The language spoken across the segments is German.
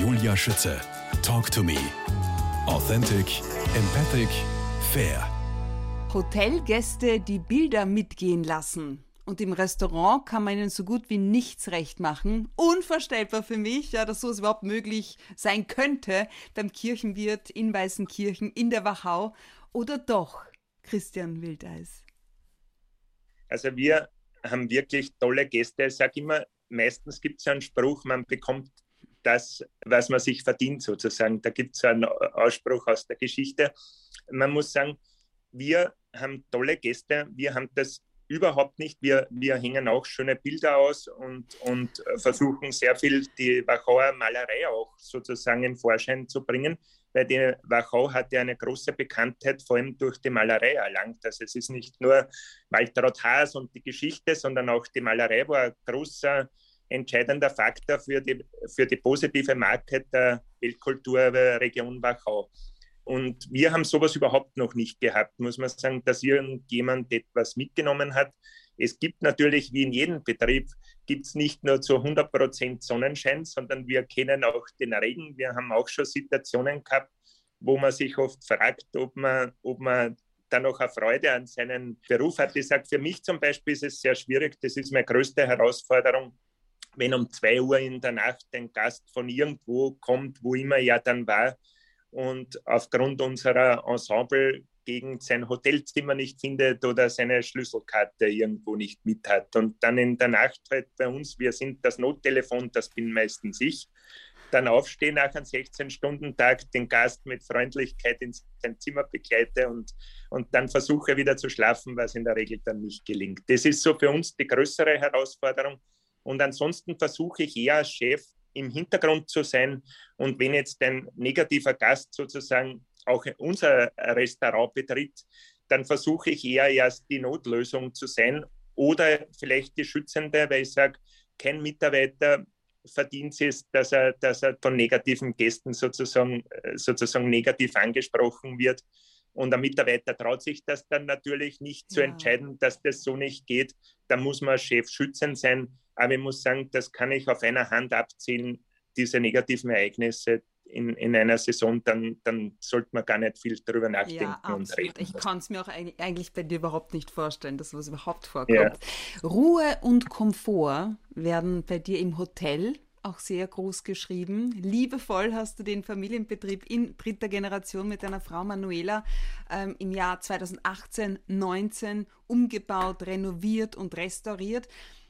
Julia Schütze. Talk to me. Authentic, empathic, fair. Hotelgäste die Bilder mitgehen lassen. Und im Restaurant kann man ihnen so gut wie nichts recht machen. Unvorstellbar für mich, ja, dass sowas überhaupt möglich sein könnte beim Kirchenwirt in Weißenkirchen, in der Wachau. Oder doch, Christian Wildeis? Also wir haben wirklich tolle Gäste. Ich sage immer, meistens gibt es einen Spruch, man bekommt das, was man sich verdient, sozusagen. Da gibt es einen Ausspruch aus der Geschichte. Man muss sagen, wir haben tolle Gäste. Wir haben das überhaupt nicht. Wir, wir hängen auch schöne Bilder aus und, und versuchen sehr viel die Wachauer Malerei auch sozusagen in Vorschein zu bringen, weil die Wachau hat ja eine große Bekanntheit, vor allem durch die Malerei erlangt. Also es ist nicht nur Waltraud Haas und die Geschichte, sondern auch die Malerei war ein großer, entscheidender Faktor für die, für die positive Marke der Weltkulturregion Wachau. Und wir haben sowas überhaupt noch nicht gehabt, muss man sagen, dass irgendjemand etwas mitgenommen hat. Es gibt natürlich, wie in jedem Betrieb, gibt es nicht nur zu 100 Prozent Sonnenschein, sondern wir kennen auch den Regen. Wir haben auch schon Situationen gehabt, wo man sich oft fragt, ob man, ob man dann noch eine Freude an seinem Beruf hat. Ich sage, für mich zum Beispiel ist es sehr schwierig. Das ist meine größte Herausforderung, wenn um zwei Uhr in der Nacht ein Gast von irgendwo kommt, wo immer er dann war, und aufgrund unserer Ensemble-Gegend sein Hotelzimmer nicht findet oder seine Schlüsselkarte irgendwo nicht mit hat. Und dann in der Nacht halt bei uns, wir sind das Nottelefon, das bin meistens ich, dann aufstehe nach einem 16-Stunden-Tag, den Gast mit Freundlichkeit in sein Zimmer begleite und, und dann versuche wieder zu schlafen, was in der Regel dann nicht gelingt. Das ist so für uns die größere Herausforderung. Und ansonsten versuche ich eher als Chef im Hintergrund zu sein. Und wenn jetzt ein negativer Gast sozusagen auch unser Restaurant betritt, dann versuche ich eher erst die Notlösung zu sein oder vielleicht die Schützende, weil ich sage, kein Mitarbeiter verdient es, dass er, dass er von negativen Gästen sozusagen, sozusagen negativ angesprochen wird. Und ein Mitarbeiter traut sich das dann natürlich nicht zu ja. entscheiden, dass das so nicht geht. Da muss man Chef schützend sein. Aber ich muss sagen, das kann ich auf einer Hand abzählen, diese negativen Ereignisse in, in einer Saison, dann, dann sollte man gar nicht viel darüber nachdenken ja, und reden. Ich kann es mir auch eigentlich bei dir überhaupt nicht vorstellen, dass was überhaupt vorkommt. Ja. Ruhe und Komfort werden bei dir im Hotel auch sehr groß geschrieben. Liebevoll hast du den Familienbetrieb in dritter Generation mit deiner Frau Manuela ähm, im Jahr 2018, 19 umgebaut, renoviert und restauriert.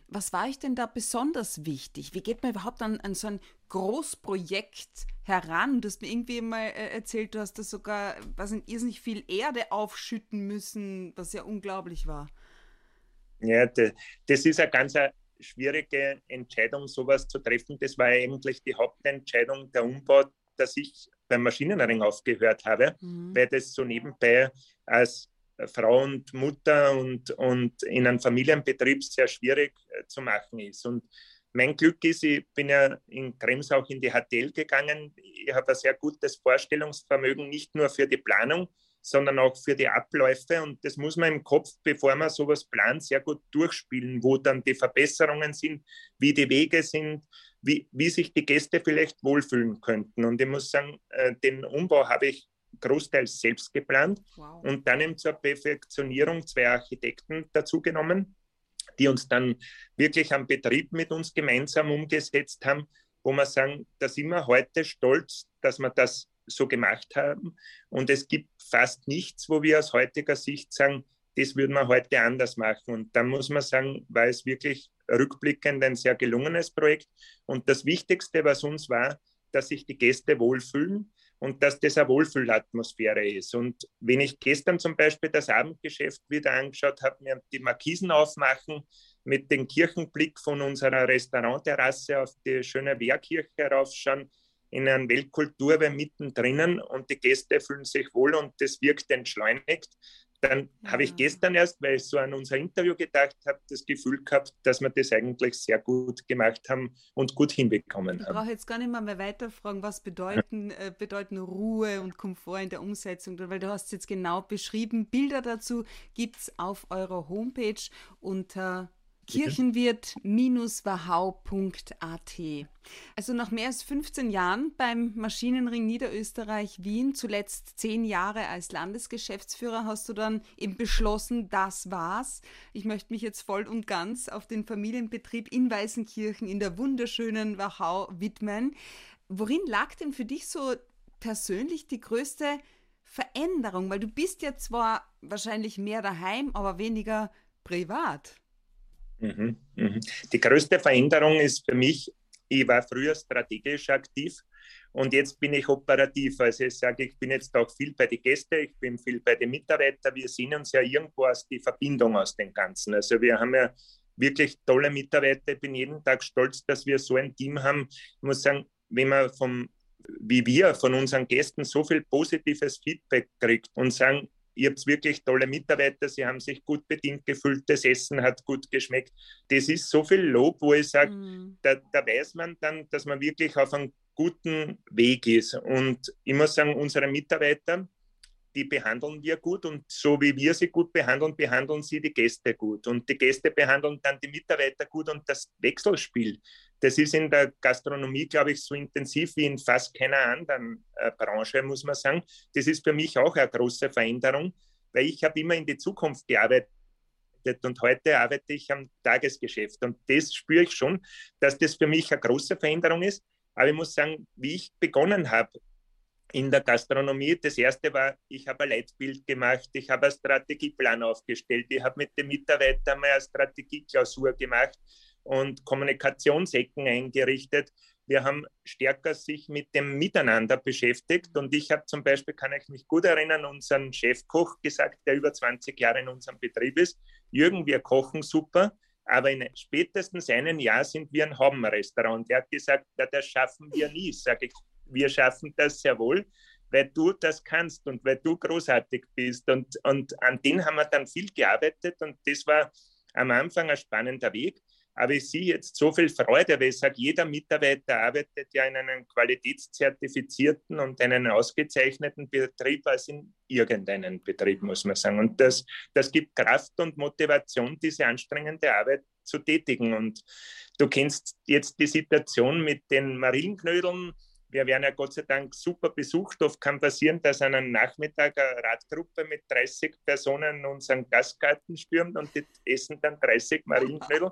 Was war euch denn da besonders wichtig? Wie geht man überhaupt an, an so ein Großprojekt heran? Du hast mir irgendwie mal äh, erzählt, du hast da sogar, was sind irrsinnig viel Erde aufschütten müssen, was ja unglaublich war. Ja, das, das ist eine ganz eine schwierige Entscheidung, sowas zu treffen. Das war eigentlich die Hauptentscheidung der Umbau, dass ich beim Maschinenring aufgehört habe, mhm. weil das so nebenbei als Frau und Mutter und, und in einem Familienbetrieb sehr schwierig äh, zu machen ist. Und mein Glück ist, ich bin ja in Krems auch in die HTL gegangen. Ich habe ein sehr gutes Vorstellungsvermögen, nicht nur für die Planung, sondern auch für die Abläufe. Und das muss man im Kopf, bevor man sowas plant, sehr gut durchspielen, wo dann die Verbesserungen sind, wie die Wege sind, wie, wie sich die Gäste vielleicht wohlfühlen könnten. Und ich muss sagen, äh, den Umbau habe ich großteils selbst geplant wow. und dann eben zur Perfektionierung zwei Architekten dazugenommen, die uns dann wirklich am Betrieb mit uns gemeinsam umgesetzt haben, wo wir sagen, da sind wir heute stolz, dass wir das so gemacht haben. Und es gibt fast nichts, wo wir aus heutiger Sicht sagen, das würden wir heute anders machen. Und dann muss man sagen, war es wirklich rückblickend ein sehr gelungenes Projekt. Und das Wichtigste, was uns war, dass sich die Gäste wohlfühlen, und dass das eine Wohlfühlatmosphäre ist. Und wenn ich gestern zum Beispiel das Abendgeschäft wieder angeschaut habe, mir die Markisen aufmachen mit dem Kirchenblick von unserer Restaurantterrasse auf die schöne Wehrkirche heraufschauen, in einer Weltkultur mittendrin und die Gäste fühlen sich wohl und das wirkt entschleunigt, dann ja. habe ich gestern erst, weil ich so an unser Interview gedacht habe, das Gefühl gehabt, dass wir das eigentlich sehr gut gemacht haben und gut hinbekommen haben. Ich brauche jetzt gar nicht mehr, mehr weiterfragen, was bedeuten, äh, bedeuten Ruhe und Komfort in der Umsetzung, weil du hast es jetzt genau beschrieben. Bilder dazu gibt es auf eurer Homepage unter kirchenwirt-wahau.at. Also nach mehr als 15 Jahren beim Maschinenring Niederösterreich Wien, zuletzt zehn Jahre als Landesgeschäftsführer, hast du dann eben beschlossen, das war's. Ich möchte mich jetzt voll und ganz auf den Familienbetrieb in Weißenkirchen in der wunderschönen Wachau widmen. Worin lag denn für dich so persönlich die größte Veränderung? Weil du bist ja zwar wahrscheinlich mehr daheim, aber weniger privat. Mhm, mhm. Die größte Veränderung ist für mich, ich war früher strategisch aktiv und jetzt bin ich operativ. Also ich sage, ich bin jetzt auch viel bei den Gästen, ich bin viel bei den Mitarbeitern. Wir sehen uns ja irgendwo aus die Verbindung aus dem Ganzen. Also wir haben ja wirklich tolle Mitarbeiter. Ich bin jeden Tag stolz, dass wir so ein Team haben. Ich muss sagen, wenn man vom, wie wir von unseren Gästen so viel positives Feedback kriegt und sagen, ihr habt wirklich tolle Mitarbeiter, sie haben sich gut bedient gefühlt, das Essen hat gut geschmeckt. Das ist so viel Lob, wo ich sage, mhm. da, da weiß man dann, dass man wirklich auf einem guten Weg ist. Und ich muss sagen, unsere Mitarbeiter, die behandeln wir gut und so wie wir sie gut behandeln, behandeln sie die Gäste gut. Und die Gäste behandeln dann die Mitarbeiter gut und das Wechselspiel, das ist in der Gastronomie, glaube ich, so intensiv wie in fast keiner anderen äh, Branche, muss man sagen. Das ist für mich auch eine große Veränderung, weil ich habe immer in die Zukunft gearbeitet und heute arbeite ich am Tagesgeschäft. Und das spüre ich schon, dass das für mich eine große Veränderung ist. Aber ich muss sagen, wie ich begonnen habe in der Gastronomie, das erste war, ich habe ein Leitbild gemacht, ich habe einen Strategieplan aufgestellt, ich habe mit den Mitarbeitern mal eine Strategieklausur gemacht und Kommunikationsecken eingerichtet. Wir haben stärker sich mit dem Miteinander beschäftigt und ich habe zum Beispiel, kann ich mich gut erinnern, unseren Chefkoch gesagt, der über 20 Jahre in unserem Betrieb ist, Jürgen, wir kochen super, aber in spätestens einem Jahr sind wir ein Haubenrestaurant. Er hat gesagt, ja, das schaffen wir nie. Sage ich, wir schaffen das sehr wohl, weil du das kannst und weil du großartig bist. Und, und an den haben wir dann viel gearbeitet und das war am Anfang ein spannender Weg. Aber ich sehe jetzt so viel Freude, weil ich sage, jeder Mitarbeiter arbeitet ja in einem qualitätszertifizierten und einen ausgezeichneten Betrieb als in irgendeinem Betrieb, muss man sagen. Und das, das gibt Kraft und Motivation, diese anstrengende Arbeit zu tätigen. Und du kennst jetzt die Situation mit den Marillenknödeln. Wir werden ja Gott sei Dank super besucht. Oft kann passieren, dass an einem Nachmittag eine Radgruppe mit 30 Personen unseren Gastgarten stürmt und die essen dann 30 Marillenknödel.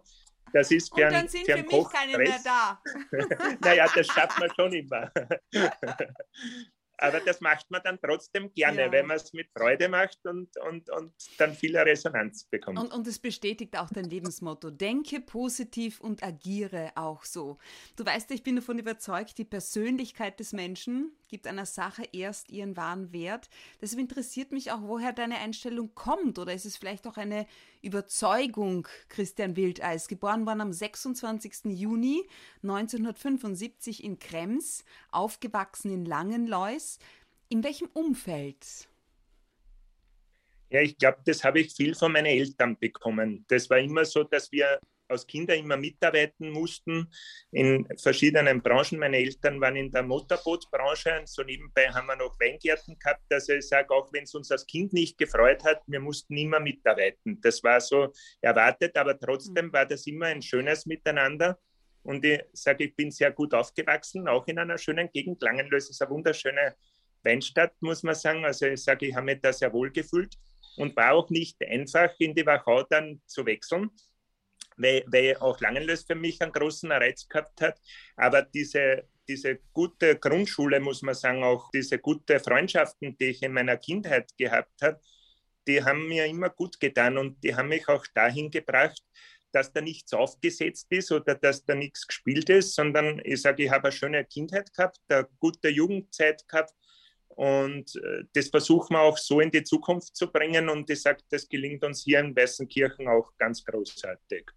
Das ist für, Und dann sind für, für mich keine mehr da. naja, das schafft man schon immer. Aber das macht man dann trotzdem gerne, ja. wenn man es mit Freude macht und, und, und dann viel Resonanz bekommt. Und, und es bestätigt auch dein Lebensmotto. Denke positiv und agiere auch so. Du weißt, ich bin davon überzeugt, die Persönlichkeit des Menschen gibt einer Sache erst ihren wahren Wert. Deshalb interessiert mich auch, woher deine Einstellung kommt. Oder ist es vielleicht auch eine Überzeugung, Christian Wildeis, geboren worden am 26. Juni 1975 in Krems, aufgewachsen in Langenlois. In welchem Umfeld? Ja, ich glaube, das habe ich viel von meinen Eltern bekommen. Das war immer so, dass wir als Kinder immer mitarbeiten mussten in verschiedenen Branchen. Meine Eltern waren in der Motorbootsbranche und so nebenbei haben wir noch Weingärten gehabt. Also ich sage, auch wenn es uns als Kind nicht gefreut hat, wir mussten immer mitarbeiten. Das war so erwartet, aber trotzdem war das immer ein schönes Miteinander. Und ich sage, ich bin sehr gut aufgewachsen, auch in einer schönen Gegend. Langenlös ist eine wunderschöne Weinstadt, muss man sagen. Also ich sage, ich habe mich da sehr wohl gefühlt und war auch nicht einfach, in die Wachau dann zu wechseln weil, weil auch Langenlös für mich einen großen Reiz gehabt hat. Aber diese, diese gute Grundschule, muss man sagen, auch diese gute Freundschaften, die ich in meiner Kindheit gehabt habe, die haben mir immer gut getan und die haben mich auch dahin gebracht, dass da nichts aufgesetzt ist oder dass da nichts gespielt ist, sondern ich sage, ich habe eine schöne Kindheit gehabt, eine gute Jugendzeit gehabt und äh, das versuchen wir auch so in die Zukunft zu bringen und ich sage, das gelingt uns hier in Weißenkirchen auch ganz großartig.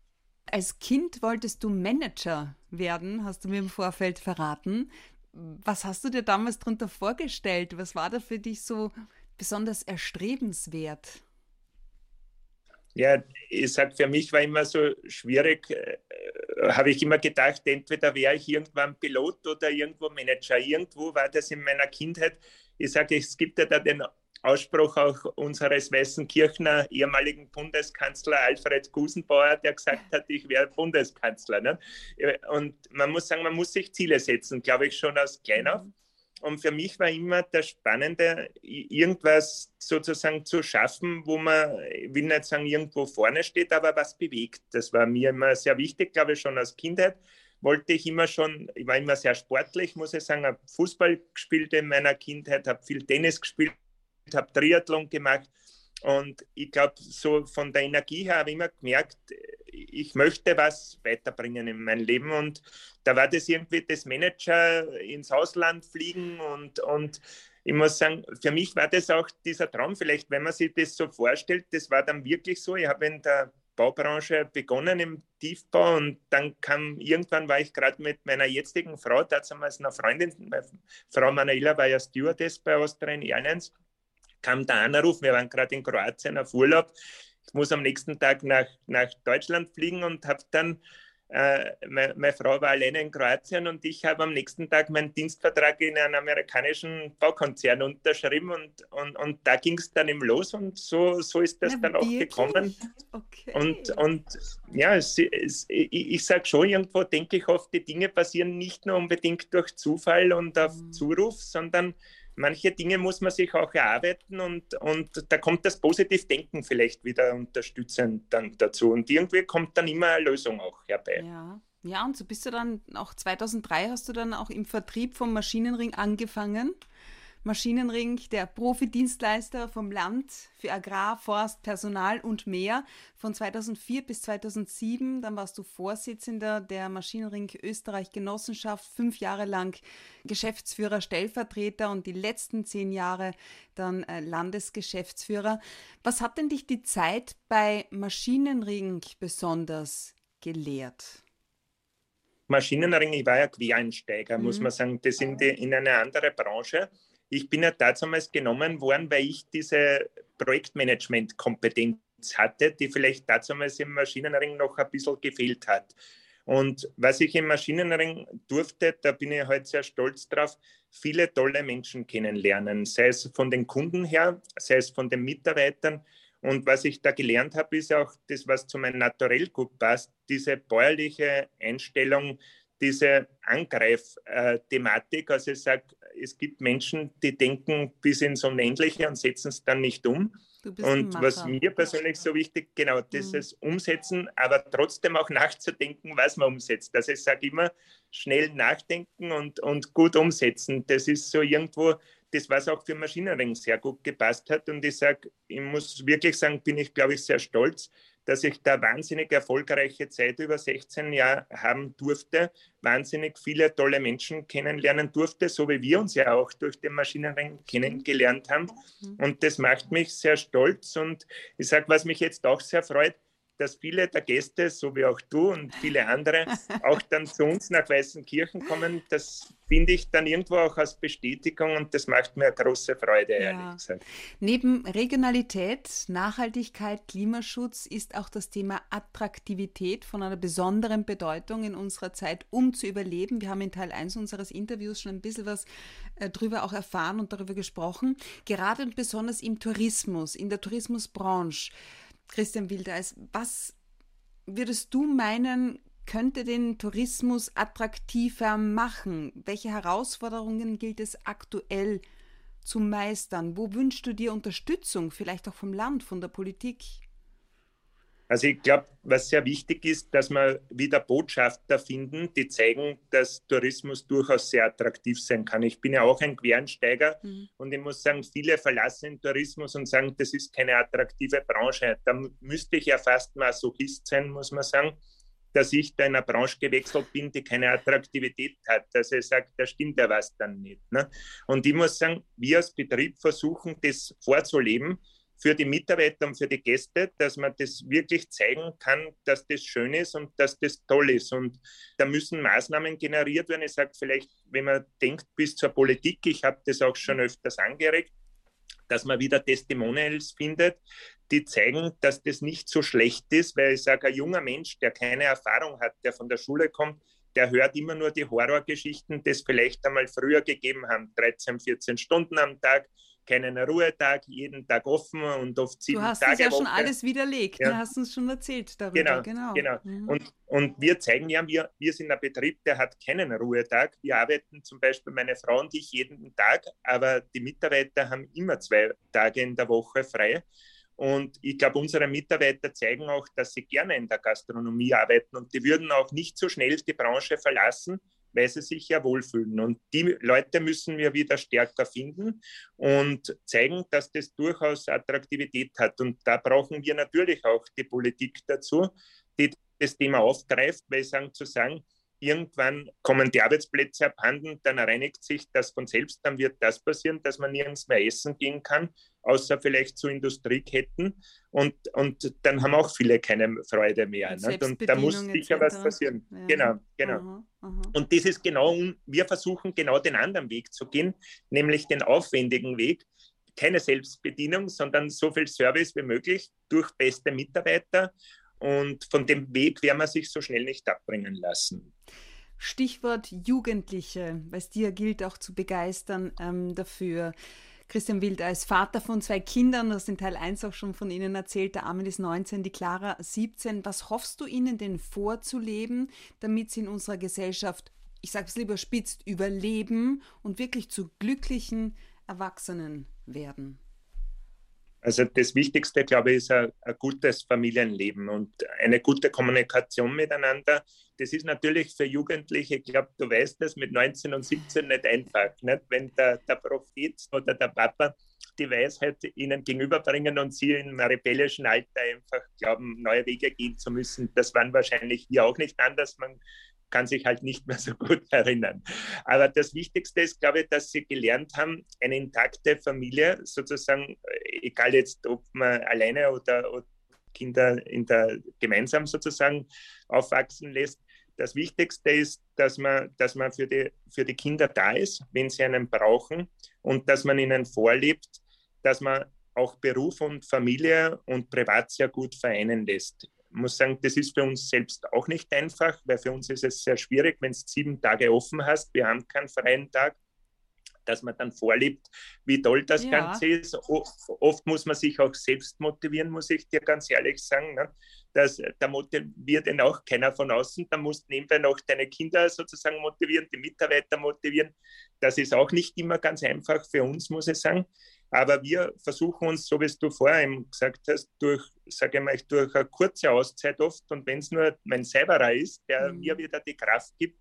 Als Kind wolltest du Manager werden, hast du mir im Vorfeld verraten. Was hast du dir damals darunter vorgestellt? Was war da für dich so besonders erstrebenswert? Ja, ich sage, für mich war immer so schwierig, äh, habe ich immer gedacht, entweder wäre ich irgendwann Pilot oder irgendwo Manager. Irgendwo war das in meiner Kindheit. Ich sage, es gibt ja da den Ausspruch auch unseres Weißen Kirchner ehemaligen Bundeskanzler Alfred Gusenbauer, der gesagt hat, ich wäre Bundeskanzler. Ne? Und man muss sagen, man muss sich Ziele setzen, glaube ich, schon aus klein auf. Und für mich war immer das Spannende, irgendwas sozusagen zu schaffen, wo man, ich will nicht sagen, irgendwo vorne steht, aber was bewegt. Das war mir immer sehr wichtig, glaube ich, schon als Kindheit wollte ich immer schon, ich war immer sehr sportlich, muss ich sagen, habe Fußball gespielt in meiner Kindheit, habe viel Tennis gespielt, habe Triathlon gemacht und ich glaube, so von der Energie her habe ich immer gemerkt, ich möchte was weiterbringen in mein Leben und da war das irgendwie das Manager ins Ausland fliegen und, und ich muss sagen, für mich war das auch dieser Traum, vielleicht, wenn man sich das so vorstellt, das war dann wirklich so. Ich habe in der Baubranche begonnen im Tiefbau und dann kam irgendwann war ich gerade mit meiner jetzigen Frau, damals eine Freundin, Frau Manuela war ja Stewardess bei Austrian Airlines, kam der Anruf, wir waren gerade in Kroatien auf Urlaub, ich muss am nächsten Tag nach, nach Deutschland fliegen und habe dann äh, meine, meine, Frau war alleine in Kroatien und ich habe am nächsten Tag meinen Dienstvertrag in einem amerikanischen Baukonzern unterschrieben und, und, und da ging es dann eben los und so, so ist das Na, dann auch gekommen. Okay. Und, und ja, es, es, ich, ich sage schon, irgendwo denke ich oft, die Dinge passieren nicht nur unbedingt durch Zufall und auf mhm. Zuruf, sondern manche Dinge muss man sich auch erarbeiten und, und da kommt das Positivdenken vielleicht wieder unterstützend dann dazu. Und irgendwie kommt dann immer eine Lösung auch herbei. Ja. Ja, und so bist du dann auch 2003 hast du dann auch im Vertrieb vom Maschinenring angefangen. Maschinenring, der Profidienstleister vom Land für Agrar, Forst, Personal und mehr von 2004 bis 2007. Dann warst du Vorsitzender der Maschinenring Österreich Genossenschaft, fünf Jahre lang Geschäftsführer, Stellvertreter und die letzten zehn Jahre dann äh, Landesgeschäftsführer. Was hat denn dich die Zeit bei Maschinenring besonders gelehrt? Maschinenring, ich war ja Quereinsteiger, mhm. muss man sagen, das in, die, in eine andere Branche. Ich bin ja damals genommen worden, weil ich diese Projektmanagement-Kompetenz hatte, die vielleicht damals im Maschinenring noch ein bisschen gefehlt hat. Und was ich im Maschinenring durfte, da bin ich heute halt sehr stolz drauf, viele tolle Menschen kennenlernen, sei es von den Kunden her, sei es von den Mitarbeitern. Und was ich da gelernt habe, ist auch das, was zu meinem Naturell gut passt, diese bäuerliche Einstellung, diese Angreif-Thematik. Also ich sage, es gibt Menschen, die denken bis ins Unendliche und setzen es dann nicht um. Und was mir persönlich so wichtig, genau, dieses mhm. Umsetzen, aber trotzdem auch nachzudenken, was man umsetzt. Also ich sage immer, schnell nachdenken und, und gut umsetzen. Das ist so irgendwo das, was auch für Maschinenring sehr gut gepasst hat. Und ich sage, ich muss wirklich sagen, bin ich, glaube ich, sehr stolz, dass ich da wahnsinnig erfolgreiche Zeit über 16 Jahre haben durfte, wahnsinnig viele tolle Menschen kennenlernen durfte, so wie wir uns ja auch durch den Maschinenring kennengelernt haben. Mhm. Und das macht mich sehr stolz. Und ich sage, was mich jetzt auch sehr freut, dass viele der Gäste, so wie auch du und viele andere, auch dann zu uns nach Weißenkirchen kommen. Das finde ich dann irgendwo auch als Bestätigung und das macht mir große Freude, ja. ehrlich gesagt. Neben Regionalität, Nachhaltigkeit, Klimaschutz ist auch das Thema Attraktivität von einer besonderen Bedeutung in unserer Zeit, um zu überleben. Wir haben in Teil 1 unseres Interviews schon ein bisschen was äh, darüber auch erfahren und darüber gesprochen. Gerade und besonders im Tourismus, in der Tourismusbranche Christian Wildeis, was würdest du meinen, könnte den Tourismus attraktiver machen? Welche Herausforderungen gilt es aktuell zu meistern? Wo wünschst du dir Unterstützung, vielleicht auch vom Land, von der Politik? Also ich glaube, was sehr wichtig ist, dass wir wieder Botschafter finden, die zeigen, dass Tourismus durchaus sehr attraktiv sein kann. Ich bin ja auch ein Quereinsteiger mhm. und ich muss sagen, viele verlassen den Tourismus und sagen, das ist keine attraktive Branche. Da müsste ich ja fast Masochist sein, muss man sagen, dass ich da in einer Branche gewechselt bin, die keine Attraktivität hat. Also ich sage, da stimmt ja was dann nicht. Ne? Und ich muss sagen, wir als Betrieb versuchen, das vorzuleben für die Mitarbeiter und für die Gäste, dass man das wirklich zeigen kann, dass das schön ist und dass das toll ist. Und da müssen Maßnahmen generiert werden. Ich sage vielleicht, wenn man denkt bis zur Politik, ich habe das auch schon öfters angeregt, dass man wieder Testimonials findet, die zeigen, dass das nicht so schlecht ist, weil ich sage, ein junger Mensch, der keine Erfahrung hat, der von der Schule kommt, der hört immer nur die Horrorgeschichten, die es vielleicht einmal früher gegeben haben, 13, 14 Stunden am Tag, keinen Ruhetag, jeden Tag offen und oft sieben Tage. Du hast Tage es ja Woche. schon alles widerlegt, ja. du hast uns schon erzählt darüber. Genau, genau. genau. Mhm. Und, und wir zeigen ja, wir, wir sind ein Betrieb, der hat keinen Ruhetag. Wir arbeiten zum Beispiel, meine Frau und ich, jeden Tag, aber die Mitarbeiter haben immer zwei Tage in der Woche frei. Und ich glaube, unsere Mitarbeiter zeigen auch, dass sie gerne in der Gastronomie arbeiten und die würden auch nicht so schnell die Branche verlassen, weil sie sich ja wohlfühlen. Und die Leute müssen wir wieder stärker finden und zeigen, dass das durchaus Attraktivität hat. Und da brauchen wir natürlich auch die Politik dazu, die das Thema aufgreift, weil sagen zu sagen, irgendwann kommen die Arbeitsplätze abhanden, dann reinigt sich das von selbst, dann wird das passieren, dass man nirgends mehr essen gehen kann, außer vielleicht zu Industrieketten. Und, und dann haben auch viele keine Freude mehr. Und, und da muss sicher was passieren. Ja. Genau, genau. Aha, aha. Und das ist genau, wir versuchen genau den anderen Weg zu gehen, nämlich den aufwendigen Weg. Keine Selbstbedienung, sondern so viel Service wie möglich durch beste Mitarbeiter und von dem Weg werden wir sich so schnell nicht abbringen lassen. Stichwort Jugendliche, weil es dir gilt auch zu begeistern ähm, dafür. Christian Wild als Vater von zwei Kindern, du hast in Teil 1 auch schon von ihnen erzählt, der Armin ist 19, die Clara 17. Was hoffst du ihnen denn vorzuleben, damit sie in unserer Gesellschaft, ich sage es lieber spitzt, überleben und wirklich zu glücklichen Erwachsenen werden? Also das Wichtigste, glaube ich, ist ein, ein, gutes Familienleben und eine gute Kommunikation miteinander. Das ist natürlich für Jugendliche, ich glaube, du weißt das, mit 19 und 17 nicht einfach. Nicht? Wenn der, der Prophet oder der Papa die Weisheit ihnen gegenüberbringen und sie einem rebellischen Alter einfach glauben, neue Wege gehen zu müssen. Das waren wahrscheinlich hier auch nicht anders. Man kann sich halt nicht mehr so gut erinnern. Aber das Wichtigste ist, glaube ich, dass sie gelernt haben, eine intakte Familie sozusagen, egal jetzt, ob man alleine oder, oder Kinder in der, gemeinsam sozusagen aufwachsen lässt. Das Wichtigste ist, dass man, dass man für, die, für die Kinder da ist, wenn sie einen brauchen und dass man ihnen vorlebt, dass man auch Beruf und Familie und Privat sehr gut vereinen lässt muss sagen, das ist für uns selbst auch nicht einfach, weil für uns ist es sehr schwierig, wenn es sieben Tage offen hast. Wir haben keinen freien Tag, dass man dann vorlebt, wie toll das ja. Ganze ist. Oft muss man sich auch selbst motivieren, muss ich dir ganz ehrlich sagen. Ne? Das, da motiviert ihn auch keiner von außen. Da musst du nebenbei noch deine Kinder sozusagen motivieren, die Mitarbeiter motivieren. Das ist auch nicht immer ganz einfach für uns, muss ich sagen. Aber wir versuchen uns, so wie du vorher gesagt hast, durch, sage ich mal, durch eine kurze Auszeit oft und wenn es nur mein Cyberer ist, der mhm. mir wieder die Kraft gibt,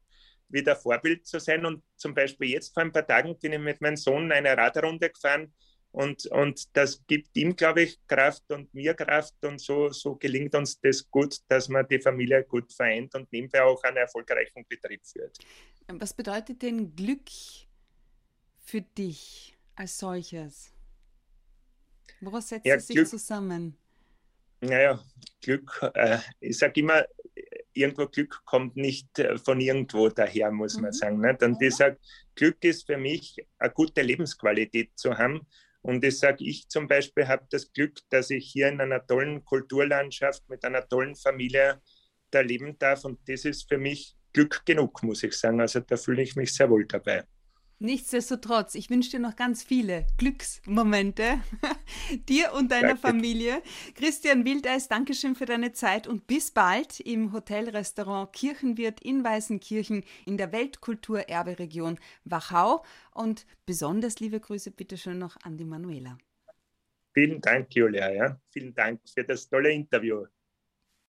wieder Vorbild zu sein. Und zum Beispiel jetzt vor ein paar Tagen bin ich mit meinem Sohn eine Radrunde gefahren und, und das gibt ihm, glaube ich, Kraft und mir Kraft und so, so gelingt uns das gut, dass man die Familie gut vereint und nebenbei auch einen erfolgreichen Betrieb führt. Was bedeutet denn Glück für dich als solches? Woraus setzt ja, es sich Glück, zusammen? Naja, Glück, äh, ich sage immer, irgendwo Glück kommt nicht äh, von irgendwo daher, muss mhm. man sagen. Nicht? Und ich sage, Glück ist für mich eine gute Lebensqualität zu haben. Und ich sage, ich zum Beispiel habe das Glück, dass ich hier in einer tollen Kulturlandschaft mit einer tollen Familie da leben darf. Und das ist für mich Glück genug, muss ich sagen. Also da fühle ich mich sehr wohl dabei. Nichtsdestotrotz, ich wünsche dir noch ganz viele Glücksmomente, dir und deiner Danke. Familie. Christian Wildeis, Dankeschön für deine Zeit und bis bald im Hotelrestaurant Kirchenwirt in Weißenkirchen in der Weltkulturerberegion Wachau. Und besonders liebe Grüße bitteschön noch an die Manuela. Vielen Dank, Julia. Ja. Vielen Dank für das tolle Interview.